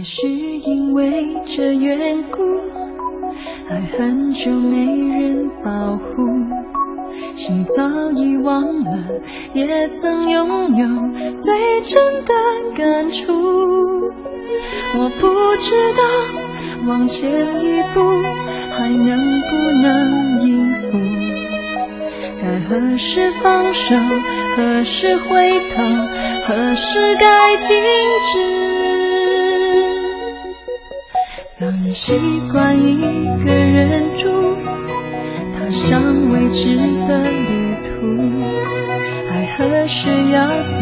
也许因为这缘故，爱很久没人保护，心早已忘了也曾拥有最真的感触。我不知道往前一步还能不能应付。该何时放手，何时回头，何时该停止？当你习惯一个人住，踏上未知的旅途，爱何时要走，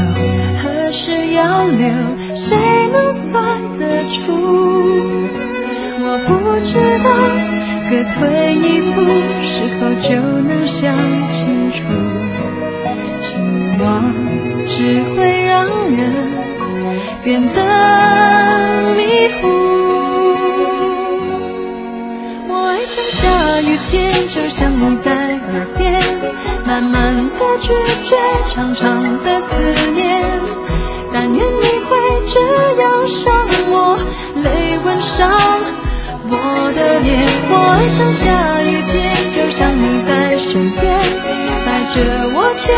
何时要留，谁能算得出？我不知道。各退一步，是否就能想清楚？期望只会让人变得天，就像你在耳边，慢慢的拒绝，长长的思念。但愿你会这样想我，泪吻上。我的脸，我爱像下雨天，就像你在身边，带着我潜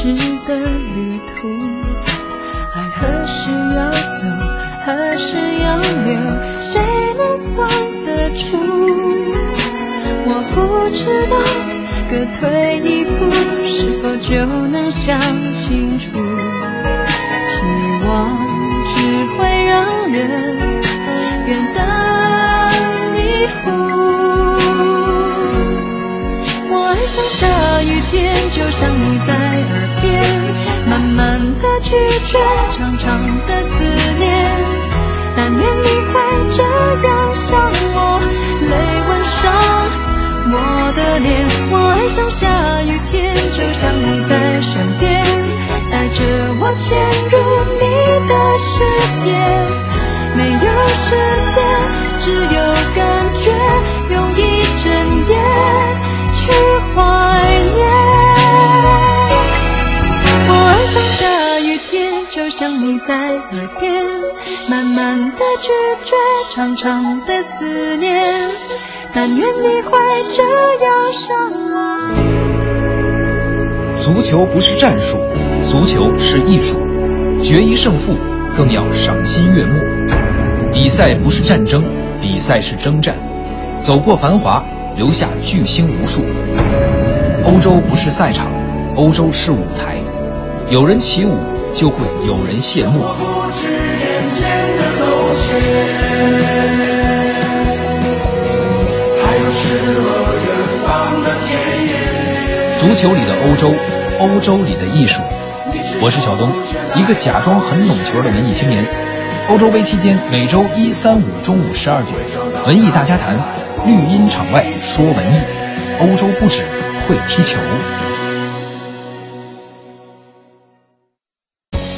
值的旅途。爱何时要走何时要留谁能算得出？我不知道各退一步是否就能想清楚？拒绝。长长的思念难免你会这样想我泪吻上我的脸我爱上下雨天就像你在天，慢慢的拒绝，长长的思念，但愿你会这样想我。足球不是战术，足球是艺术，决一胜负更要赏心悦目。比赛不是战争，比赛是征战，走过繁华，留下巨星无数。欧洲不是赛场，欧洲是舞台，有人起舞，就会有人谢幕。足球里的欧洲。欧洲里的艺术，我是小东，一个假装很懂球的文艺青年。欧洲杯期间，每周一、三、五中午十二点，文艺大家谈，绿茵场外说文艺。欧洲不止会踢球，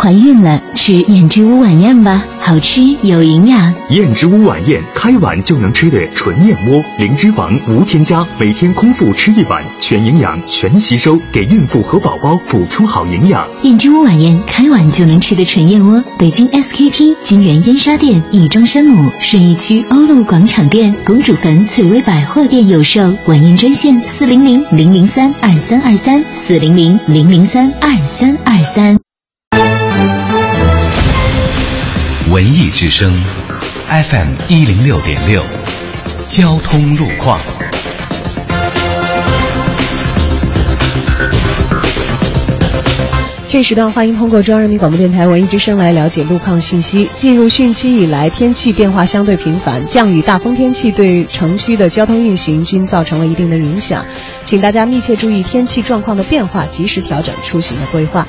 怀孕了，吃燕之屋晚宴吧，好吃有营养。燕之屋晚宴，开碗就能吃的纯燕窝，零脂肪无添加，每天空腹吃一碗，全营养全吸收，给孕妇和宝宝补充好营养。燕之屋晚宴，开碗就能吃的纯燕窝，北京 SKP 金源燕莎店、亦庄山姆顺义区欧陆广场店、公主坟翠微百货店有售。晚宴专线：四零零零零三二三二三，四零零零零三二三二三。文艺之声，FM 一零六点六，交通路况。这时段欢迎通过中央人民广播电台文艺之声来了解路况信息。进入汛期以来，天气变化相对频繁，降雨、大风天气对城区的交通运行均造成了一定的影响，请大家密切注意天气状况的变化，及时调整出行的规划。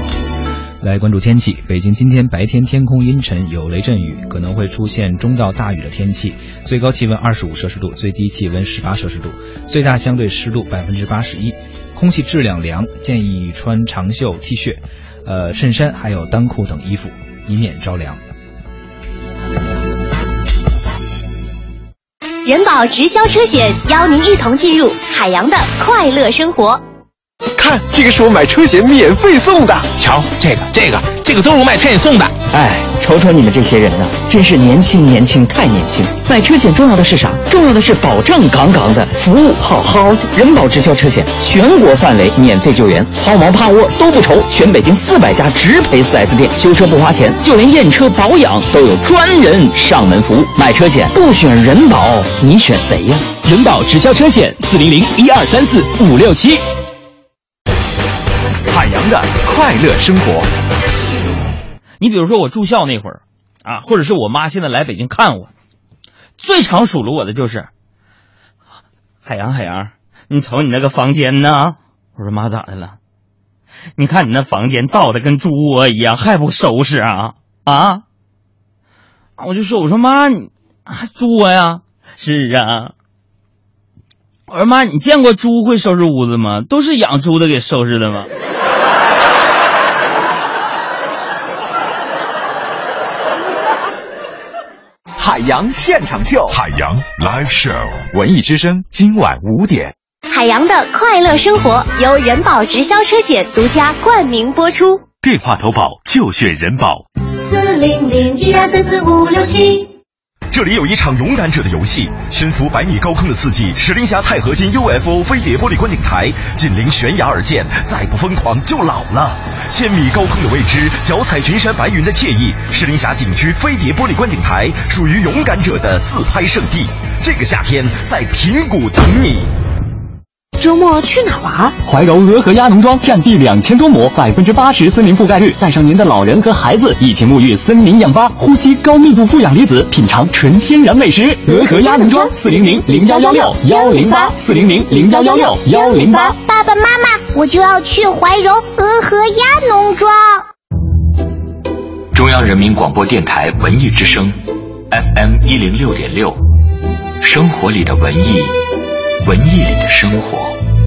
来关注天气，北京今天白天天空阴沉，有雷阵雨，可能会出现中到大雨的天气。最高气温二十五摄氏度，最低气温十八摄氏度，最大相对湿度百分之八十一，空气质量良，建议穿长袖 T 恤、呃衬衫还有单裤等衣服，以免着凉。人保直销车险邀您一同进入海洋的快乐生活。看，这个是我买车险免费送的。瞧，这个、这个、这个都是我买车险送的。哎，瞅瞅你们这些人呐，真是年轻年轻太年轻。买车险重要的是啥？重要的是保障杠杠的，服务好好的。人保直销车险，全国范围免费救援，抛锚趴窝都不愁。全北京四百家直赔 4S 店，修车不花钱，就连验车保养都有专人上门服务。买车险不选人保，你选谁呀？人保直销车险，四零零一二三四五六七。海洋的快乐生活。你比如说我住校那会儿啊，或者是我妈现在来北京看我，最常数落我的就是海洋海洋，你瞅你那个房间呢？我说妈咋的了？你看你那房间造的跟猪窝一样，还不收拾啊啊！我就说我说妈你还猪窝呀？是啊。我说妈，你见过猪会收拾屋子吗？都是养猪的给收拾的吗？洋现场秀，海洋 Live Show，文艺之声今晚五点。海洋的快乐生活由人保直销车险独家冠名播出。电话投保就选人保。四零零一二三四五六七。这里有一场勇敢者的游戏，悬浮百米高空的刺激，石林峡钛合金 UFO 飞碟玻璃观景台，紧邻悬崖而建，再不疯狂就老了。千米高空的未知，脚踩群山白云的惬意，石林峡景区飞碟玻璃观景台属于勇敢者的自拍圣地。这个夏天在平谷等你。周末去哪玩？怀柔鹅河鸭农庄占地两千多亩，百分之八十森林覆盖率，带上您的老人和孩子一起沐浴森林氧吧，呼吸高密度负氧离子，品尝纯天然美食。鹅河鸭农庄四零零零幺幺六幺零八四零零零幺幺六幺零八。爸爸妈妈，我就要去怀柔鹅河鸭农庄。中央人民广播电台文艺之声，FM 一零六点六，生活里的文艺，文艺里的生活。